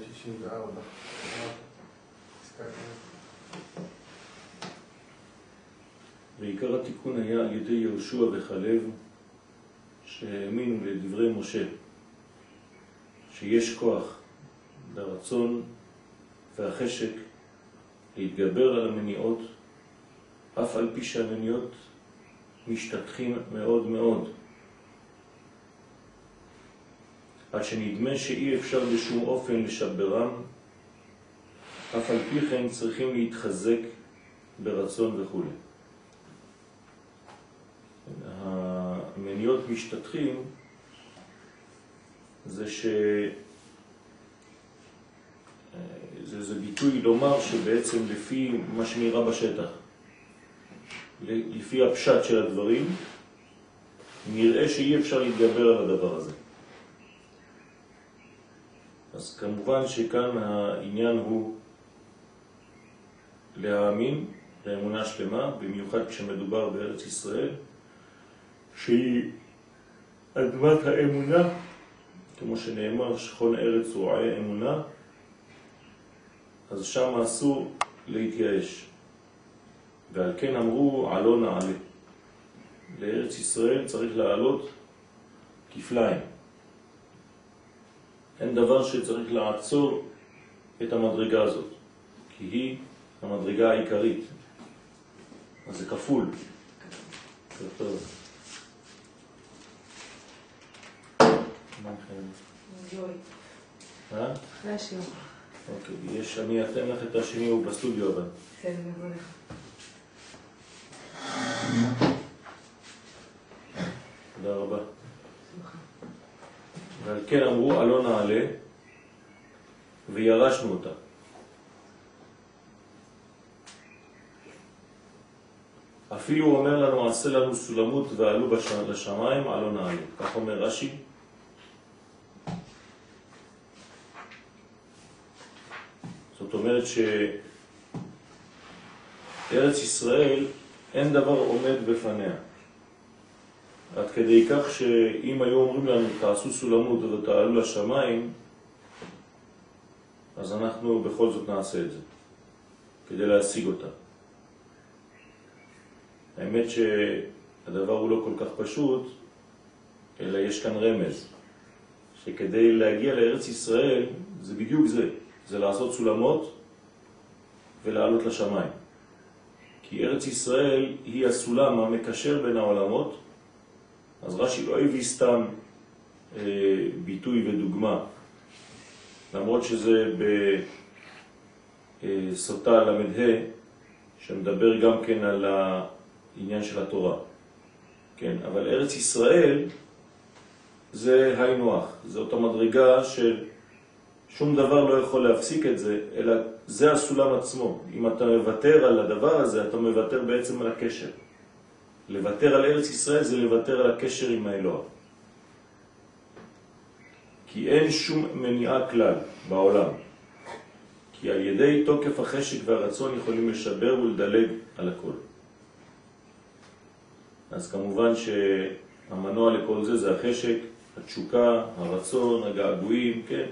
264. פסקה ג'. ועיקר התיקון היה על ידי יהושע וכלב שהאמינו לדברי משה שיש כוח לרצון והחשק להתגבר על המניעות אף על פי שהמניעות משתתחים מאוד מאוד עד שנדמה שאי אפשר בשום אופן לשברם אף על פי כן צריכים להתחזק ברצון וכו'. המניות משתתחים זה ש... זה, זה ביטוי לומר שבעצם לפי מה שנראה בשטח, לפי הפשט של הדברים, נראה שאי אפשר להתגבר על הדבר הזה. אז כמובן שכאן העניין הוא להאמין לאמונה שלמה, במיוחד כשמדובר בארץ ישראל, שהיא אדמת האמונה, כמו שנאמר, שכון ארץ רועה אמונה, אז שם אסור להתייאש. ועל כן אמרו, עלו נעלה. לארץ ישראל צריך לעלות כפליים. אין דבר שצריך לעצור את המדרגה הזאת, כי היא המדרגה העיקרית. אז זה כפול. אה? אוקיי, יש, אני אתן לך את השני, הוא בסטודיו אבל. בסדר, נבוא לך. תודה רבה. ועל כן אמרו, עלו נעלה, וירשנו אותה. אפילו הוא אומר לנו, עשה לנו סולמות ועלו בש... לשמיים, עלו נעלה. כך אומר רש"י. זאת אומרת שארץ ישראל, אין דבר עומד בפניה. עד כדי כך שאם היו אומרים לנו תעשו סולמות ותעלו לשמיים, אז אנחנו בכל זאת נעשה את זה, כדי להשיג אותה. האמת שהדבר הוא לא כל כך פשוט, אלא יש כאן רמז, שכדי להגיע לארץ ישראל זה בדיוק זה, זה לעשות סולמות ולעלות לשמיים. כי ארץ ישראל היא הסולם המקשר בין העולמות, אז רש"י לא הביא סתם אה, ביטוי ודוגמה, למרות שזה בסוטה ל"ה, שמדבר גם כן על העניין של התורה. כן, אבל ארץ ישראל זה היינו הך, זו אותה מדרגה של שום דבר לא יכול להפסיק את זה, אלא זה הסולם עצמו. אם אתה מוותר על הדבר הזה, אתה מוותר בעצם על הקשר. לוותר על ארץ ישראל זה לוותר על הקשר עם האלוה. כי אין שום מניעה כלל בעולם. כי על ידי תוקף החשק והרצון יכולים לשבר ולדלג על הכל. אז כמובן שהמנוע לכל זה זה החשק, התשוקה, הרצון, הגעגועים, כן?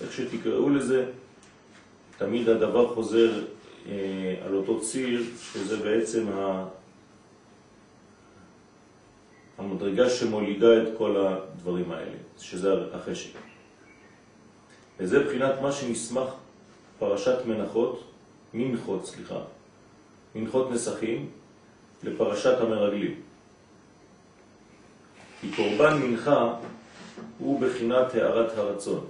איך שתקראו לזה, תמיד הדבר חוזר אה, על אותו ציר, שזה בעצם ה... המדרגה שמולידה את כל הדברים האלה, שזה החשק. וזה בחינת מה שנשמח פרשת מנחות, מנחות, סליחה, מנחות נסחים, לפרשת המרגלים. כי קורבן מנחה הוא בחינת הערת הרצון.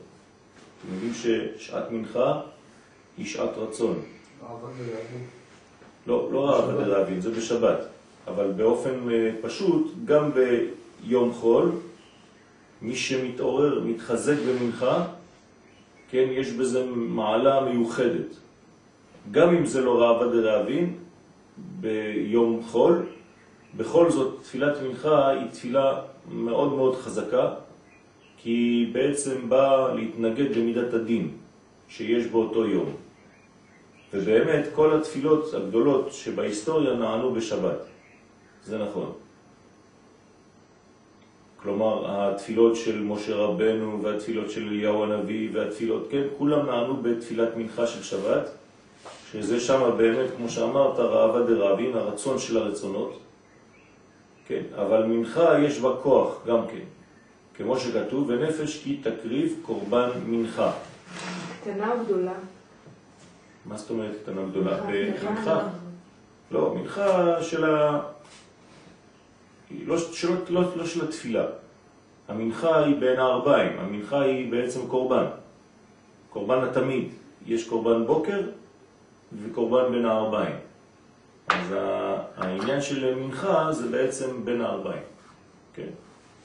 אתם יודעים ששעת מנחה היא שעת רצון. לא, לא רעב דרבין, זה בשבת. אבל באופן אה, פשוט, גם ביום חול, מי שמתעורר, מתחזק במנחה, כן, יש בזה מעלה מיוחדת. גם אם זה לא רעבה דרעבין, ביום חול, בכל זאת תפילת מנחה היא תפילה מאוד מאוד חזקה, כי היא בעצם באה להתנגד למידת הדין שיש באותו יום. ובאמת כל התפילות הגדולות שבהיסטוריה נענו בשבת. זה נכון. כלומר התפילות של משה רבנו והתפילות של אליהו הנביא והתפילות, כן, כולם נענו בתפילת מנחה של שבת, שזה שם באמת, כמו שאמרת, רעבה דרבין, הרצון של הרצונות, כן, אבל מנחה יש בה כוח גם כן, כמו שכתוב, ונפש כי תקריב קורבן מנחה. קטנה או גדולה? מה זאת אומרת קטנה גדולה? מנחה. לא, מנחה של ה... לא, שלא, לא, לא של התפילה. המנחה היא בין הארבעים, המנחה היא בעצם קורבן. קורבן התמיד. יש קורבן בוקר וקורבן בין הארבעים. אז העניין של מנחה זה בעצם בין הארבעים. כן?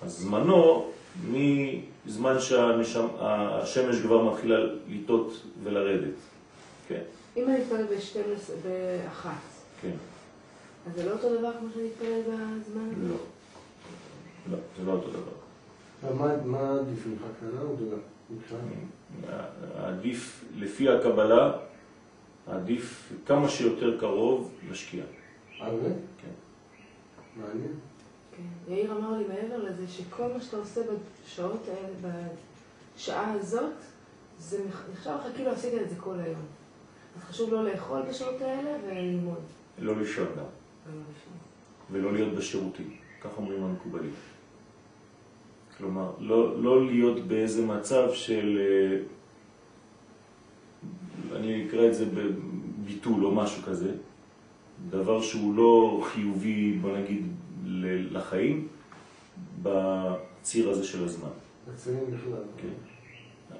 אז זמנו, מזמן שהשמש כבר מתחילה לטות ולרדת. כן, אם אני אתפלל ב-12, באחת, כן. אז זה לא אותו דבר כמו שאני אתפלל בזמן. לא, זה לא אותו דבר. מה עדיף לך, קטנה או גדולה? עדיף, לפי הקבלה, עדיף כמה שיותר קרוב לשקיעה. אה, באמת? כן. מעניין. כן. יאיר אמר לי מעבר לזה שכל מה שאתה עושה בשעות האלה, בשעה הזאת, זה נחשב לך כאילו עשית את זה כל היום. אז חשוב לא לאכול בשעות האלה וללמוד. לא לישון גם. ולא להיות בשירותים. כך אומרים המקובלים. כלומר, לא, לא להיות באיזה מצב של, אה, אני אקרא את זה בביטול או משהו כזה, דבר שהוא לא חיובי, בוא נגיד, לחיים, בציר הזה של הזמן. רציני בכלל. כן.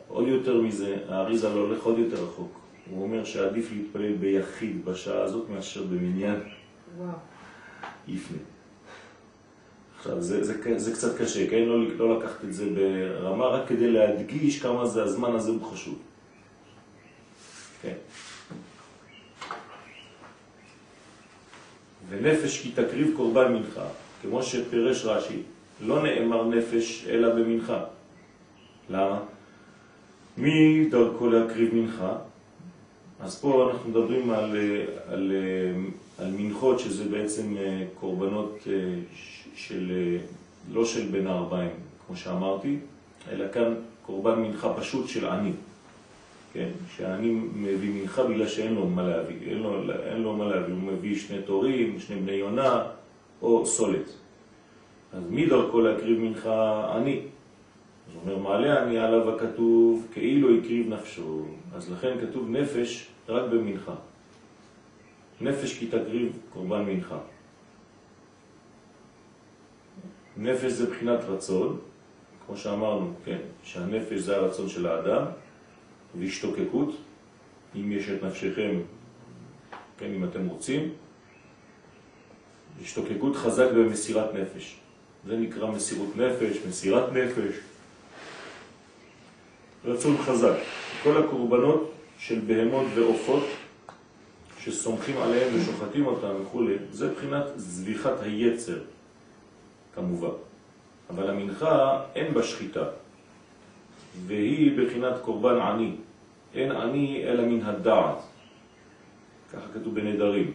עוד יותר מזה, האריזה לא הולך עוד יותר רחוק. הוא אומר שעדיף להתפלל ביחיד בשעה הזאת מאשר במניין וואו. לפני. עכשיו, זה, זה, זה קצת קשה, כן? לא, לא לקחת את זה ברמה, רק כדי להדגיש כמה זה הזמן הזה הוא חשוב. כן. ונפש כי תקריב קורבן מנחה, כמו שפירש רש"י, לא נאמר נפש אלא במנחה. למה? מי דרכו להקריב מנחה? אז פה אנחנו מדברים על, על, על מנחות שזה בעצם אה, קורבנות אה, של, אה, לא של בין הארבעים, כמו שאמרתי, אלא כאן קורבן מנחה פשוט של עני. כן? שהעני מביא מנחה בגלל שאין לו מה להביא, אין לו, אין לו מה להביא, הוא מביא שני תורים, שני בני יונה או סולת. אז מי דרכו להקריב מנחה עני? אז אומר, מעלה אני עליו הכתוב כאילו הקריב נפשו. אז לכן כתוב נפש רק במנחה. נפש כי תקריב קורבן מנחה. נפש זה בחינת רצון, כמו שאמרנו, כן, שהנפש זה הרצון של האדם, והשתוקקות, אם יש את נפשכם, כן, אם אתם רוצים, השתוקקות חזק במסירת נפש. זה נקרא מסירות נפש, מסירת נפש. רצון חזק. כל הקורבנות של בהמות ועופות שסומכים עליהם ושוחטים אותם וכו', זה בחינת זביחת היצר, כמובן. אבל המנחה אין בה שחיטה, והיא בחינת קורבן עני. אין עני אלא מן הדעת. ככה כתוב בנדרים.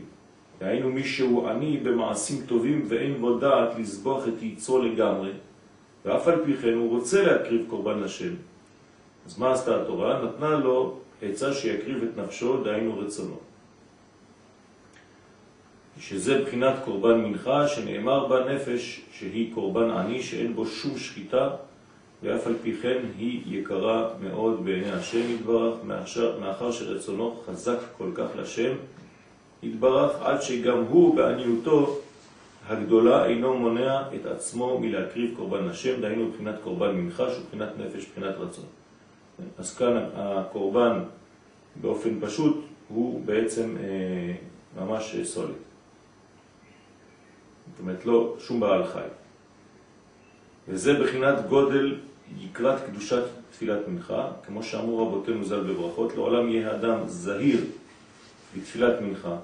דהיינו מי שהוא עני במעשים טובים ואין בו דעת לסבוח את יצרו לגמרי, ואף על פי כן הוא רוצה להקריב קורבן לשם. אז מה עשתה התורה? נתנה לו עצה שיקריב את נפשו, דהיינו רצונו. שזה בחינת קורבן מנחה, שנאמר בה נפש שהיא קורבן עני, שאין בו שום שחיטה, ואף על פי כן היא יקרה מאוד בעיני השם יתברך, מאחר, מאחר שרצונו חזק כל כך לשם יתברך, עד שגם הוא בעניותו הגדולה אינו מונע את עצמו מלהקריב קורבן לשם, דהיינו מבחינת קורבן מנחה, שהוא מבחינת נפש, מבחינת רצון. אז כאן הקורבן באופן פשוט הוא בעצם אה, ממש אה, סוליד. זאת אומרת, לא שום בעל חי. וזה בחינת גודל יקרת קדושת תפילת מנחה, כמו שאמרו רבותינו ז"ל בברכות, לעולם יהיה אדם זהיר בתפילת מנחה,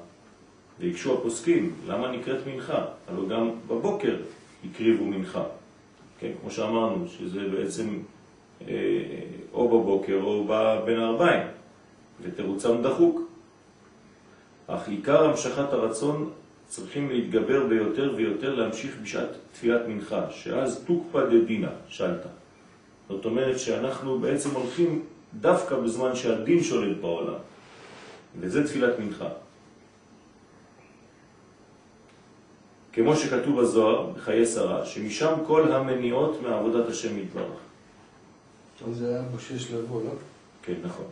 ויקשו הפוסקים, למה נקראת מנחה? הלוא גם בבוקר הקריבו מנחה, כן, כמו שאמרנו, שזה בעצם אה, או בבוקר או בין הארבעים, ותירוצם דחוק. אך עיקר המשכת הרצון צריכים להתגבר ביותר ויותר להמשיך בשעת תפילת מנחה, שאז תוקפא דדינא, שאלת. זאת אומרת שאנחנו בעצם הולכים דווקא בזמן שהדין שולט בעולם, וזה תפילת מנחה. כמו שכתוב בזוהר, בחיי שרה, שמשם כל המניעות מעבודת השם יתברך. אז זה היה בשש לבוא, לא? כן, נכון.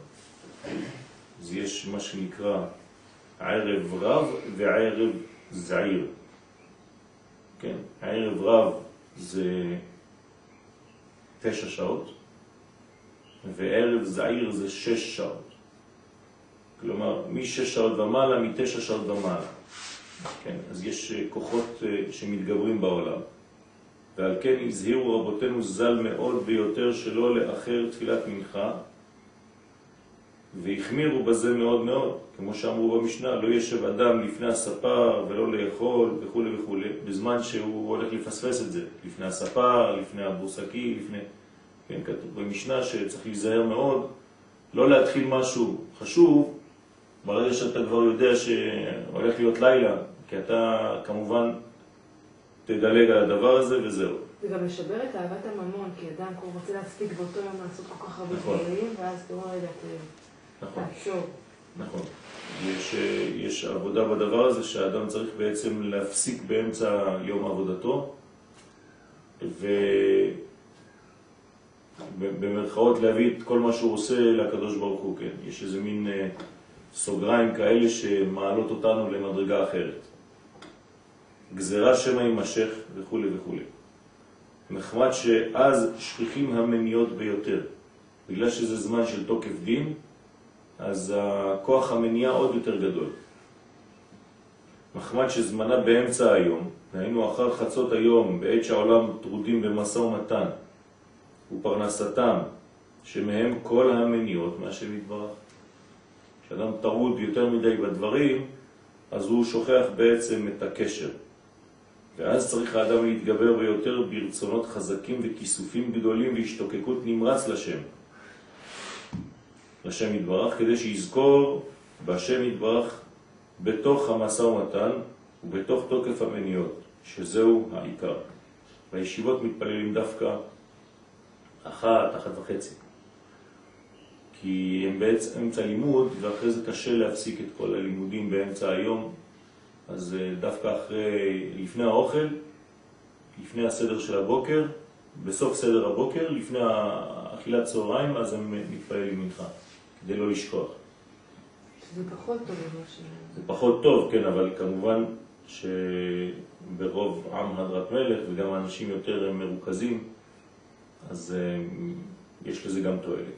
אז יש מה שנקרא ערב רב וערב זעיר. כן, הערב רב זה תשע שעות, וערב זעיר זה שש שעות. כלומר, משש שעות ומעלה, מתשע שעות ומעלה. כן, אז יש אה, כוחות אה, שמתגברים בעולם. ועל כן הזהירו רבותינו ז"ל מאוד ביותר שלא לאחר תפילת מנחה, והחמירו בזה מאוד מאוד, כמו שאמרו במשנה, לא ישב אדם לפני הספר ולא לאכול וכו' וכו', בזמן שהוא הולך לפספס את זה, לפני הספר, לפני הבורסקי, לפני... כן, כתוב במשנה שצריך להיזהר מאוד, לא להתחיל משהו חשוב, ברגע שאתה כבר יודע שהולך להיות לילה, כי אתה כמובן תדלג על הדבר הזה וזהו. זה גם לשבר את אהבת הממון, כי אדם כבר רוצה להספיק באותו יום לעשות כל כך הרבה נכון. דברים, ואז אתה אומר, רגע, נכון. נכון. יש, אה, יש עבודה בדבר הזה שהאדם צריך בעצם להפסיק באמצע יום עבודתו ובמרכאות להביא את כל מה שהוא עושה לקדוש ברוך הוא, כן. יש איזה מין אה, סוגריים כאלה שמעלות אותנו למדרגה אחרת. גזרה שמא יימשך וכו' וכו'. נחמד שאז שכיחים המניות ביותר. בגלל שזה זמן של תוקף דין, אז הכוח המניע עוד יותר גדול. נחמד שזמנה באמצע היום, היינו אחר חצות היום, בעת שהעולם טרודים במשא ומתן, ופרנסתם, שמהם כל המניעות מהשם יתברך. כשאדם טרוד יותר מדי בדברים, אז הוא שוכח בעצם את הקשר. ואז צריך האדם להתגבר ביותר ברצונות חזקים וכיסופים גדולים והשתוקקות נמרץ לשם. לשם יתברך, כדי שיזכור בהשם יתברך בתוך המשא ומתן ובתוך תוקף המניות, שזהו העיקר. בישיבות מתפללים דווקא אחת, אחת וחצי. כי הם בעצם אמצע לימוד, ואחרי זה קשה להפסיק את כל הלימודים באמצע היום, אז אה, דווקא אחרי, לפני האוכל, לפני הסדר של הבוקר, בסוף סדר הבוקר, לפני אכילת צהריים, אז הם מתפללים מנחה, כדי לא לשכוח. שזה פחות טוב. זה פחות טוב, כן, אבל כמובן שברוב עם הדרת מלך וגם האנשים יותר מרוכזים, אז אה, יש לזה גם תועלת.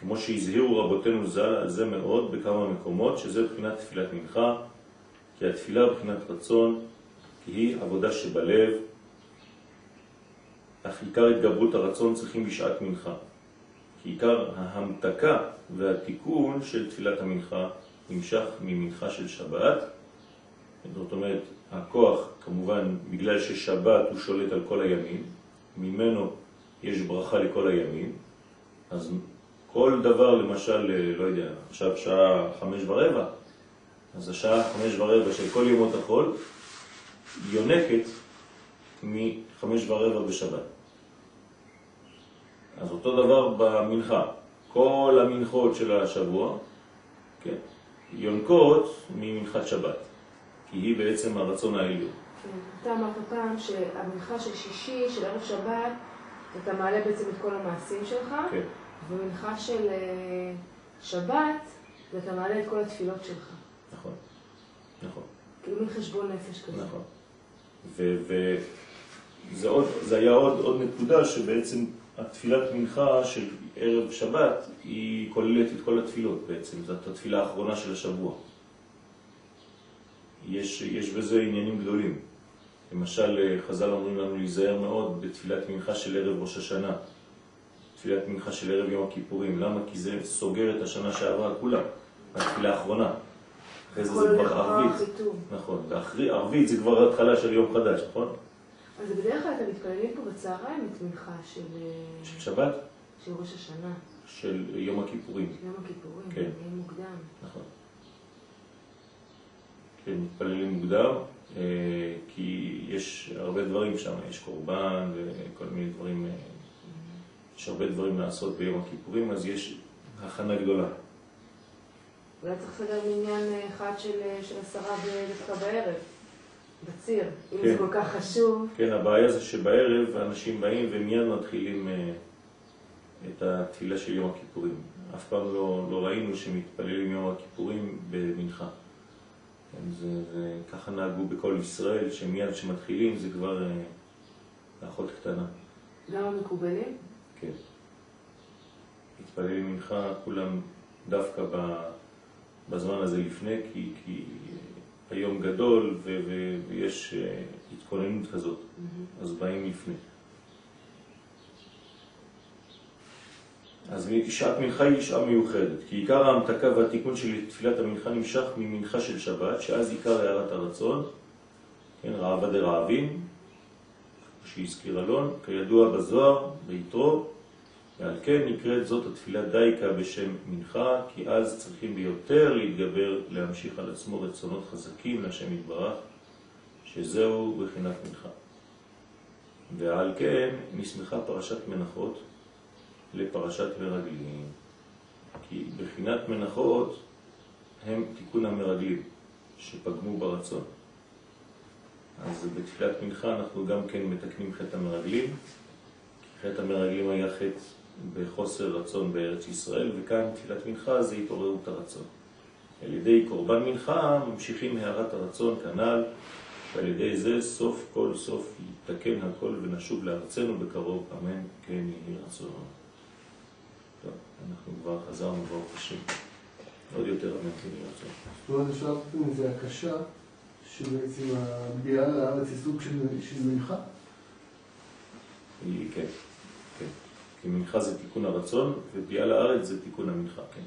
כמו שהזהירו רבותינו ז"ל על זה מאוד בכמה מקומות, שזה מבחינת תפילת מנחה, כי התפילה מבחינת רצון, כי היא עבודה שבלב, אך עיקר התגברות הרצון צריכים בשעת מנחה. עיקר ההמתקה והתיקון של תפילת המנחה נמשך ממנחה של שבת. זאת אומרת, הכוח כמובן בגלל ששבת הוא שולט על כל הימים, ממנו יש ברכה לכל הימים, אז כל דבר למשל, לא יודע, עכשיו שעה חמש ורבע, אז השעה חמש ורבע של כל ימות החול יונקת מחמש ורבע בשבת. אז אותו דבר במנחה. כל המנחות של השבוע, כן, יונקות ממנחת שבת, כי היא בעצם הרצון העליון. כן, אתה אמרת פעם שהמנחה של שישי, של ערב שבת, אתה מעלה בעצם את כל המעשים שלך, כן, ומנחה של אה, שבת, ואתה מעלה את כל התפילות שלך. נכון, נכון. כאילו מין חשבון נפש כזה. נכון. וזה עוד, זה היה עוד, עוד נקודה שבעצם התפילת מנחה של ערב שבת היא כוללת את כל התפילות בעצם, זאת התפילה האחרונה של השבוע. יש, יש בזה עניינים גדולים. למשל, חז"ל אומרים לנו להיזהר מאוד בתפילת מנחה של ערב ראש השנה, תפילת מנחה של ערב יום הכיפורים. למה? כי זה סוגר את השנה שעברה כולה, התפילה האחרונה. אחרי זה זה כבר ערבית. נכון, ואחרי ערבית זה כבר התחלה של יום חדש, נכון? אז בדרך כלל אתם מתפללים פה בצהריים את מנחה של, אה, של שבת, של ראש השנה, של יום הכיפורים. של יום הכיפורים, כן. יום מוקדם. נכון. כן, מתפללים מוקדם, אה, כי יש הרבה דברים שם, יש קורבן וכל מיני דברים, אה, יש הרבה דברים לעשות ביום הכיפורים, אז יש הכנה גדולה. אולי צריך לסדר מניין אחד של, עשרה דווקא בערב, בציר, אם כן. זה כל כך חשוב. כן, הבעיה זה שבערב האנשים באים ומיד מתחילים אה, את התפילה של יום הכיפורים. אף פעם לא, לא ראינו שמתפללים יום הכיפורים במנחה. כן, זה, זה, ככה נהגו בכל ישראל, שמיד כשמתחילים זה כבר אה, אחות קטנה. גם המקובלים? כן. מתפללים מנחה כולם דווקא בזמן הזה לפני, כי, כי היום גדול ויש אה, התכוננות כזאת, אז באים לפני. אז שעת מנחה היא שעה מיוחדת, כי עיקר ההמתקה והתיקון של תפילת המנחה נמשך ממנחה של שבת, שאז עיקר הערת הרצון, כן, רעבה דרעבים, שהזכיר אלון, כידוע בזוהר, ביתרו, ועל כן נקראת זאת התפילה דייקה בשם מנחה, כי אז צריכים ביותר להתגבר להמשיך על עצמו רצונות חזקים להשם יתברך, שזהו בחינת מנחה. ועל כן נסמכה פרשת מנחות לפרשת מרגלים, כי בחינת מנחות הם תיקון המרגלים שפגמו ברצון. אז בתפילת מנחה אנחנו גם כן מתקנים חטא המרגלים, חטא המרגלים היה חטא בחוסר רצון בארץ ישראל, וכאן תפילת מנחה זה התעוררות הרצון. על ידי קורבן מנחה ממשיכים הערת הרצון כנ"ל, ועל ידי זה סוף כל סוף יתקן הכל ונשוב לארצנו בקרוב, אמן, כן יהי רצון. טוב, אנחנו כבר חזרנו ברוך השם. עוד יותר אמן, כן יהי רצון. זאת אומרת, אפשר לעשות מזה הקשה, שבעצם הביאה לארץ היא סוג של, מנחה. כן. כי מנחה זה תיקון הרצון, וביאה לארץ זה תיקון המנחה, כן.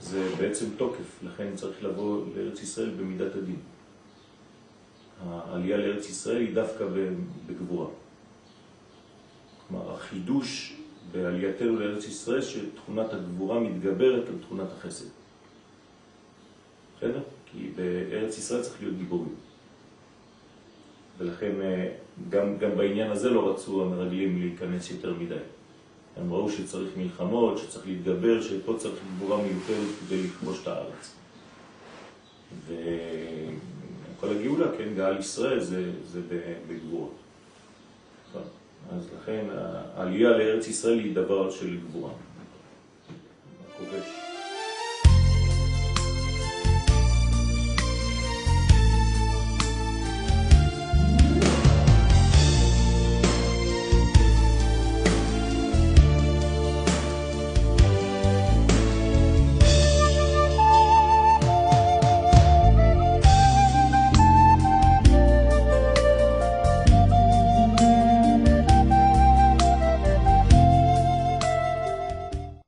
זה בעצם תוקף, לכן צריך לבוא לארץ ישראל במידת הדין. העלייה לארץ ישראל היא דווקא בגבורה. כלומר, החידוש בעלייתנו לארץ ישראל, שתכונת הגבורה מתגברת על תכונת החסד. בסדר? כי בארץ ישראל צריך להיות גיבורים. ולכן אה, גם, גם בעניין הזה לא רצו המרגלים להיכנס יותר מדי. הם ראו שצריך מלחמות, שצריך להתגבר, שפה צריך גבורה מיוחדת כדי לכבוש את הארץ. וכל הגאולה, כן, גאל ישראל זה, זה בגבורות. נכון? אז לכן העלייה לארץ ישראל היא דבר של גבורה.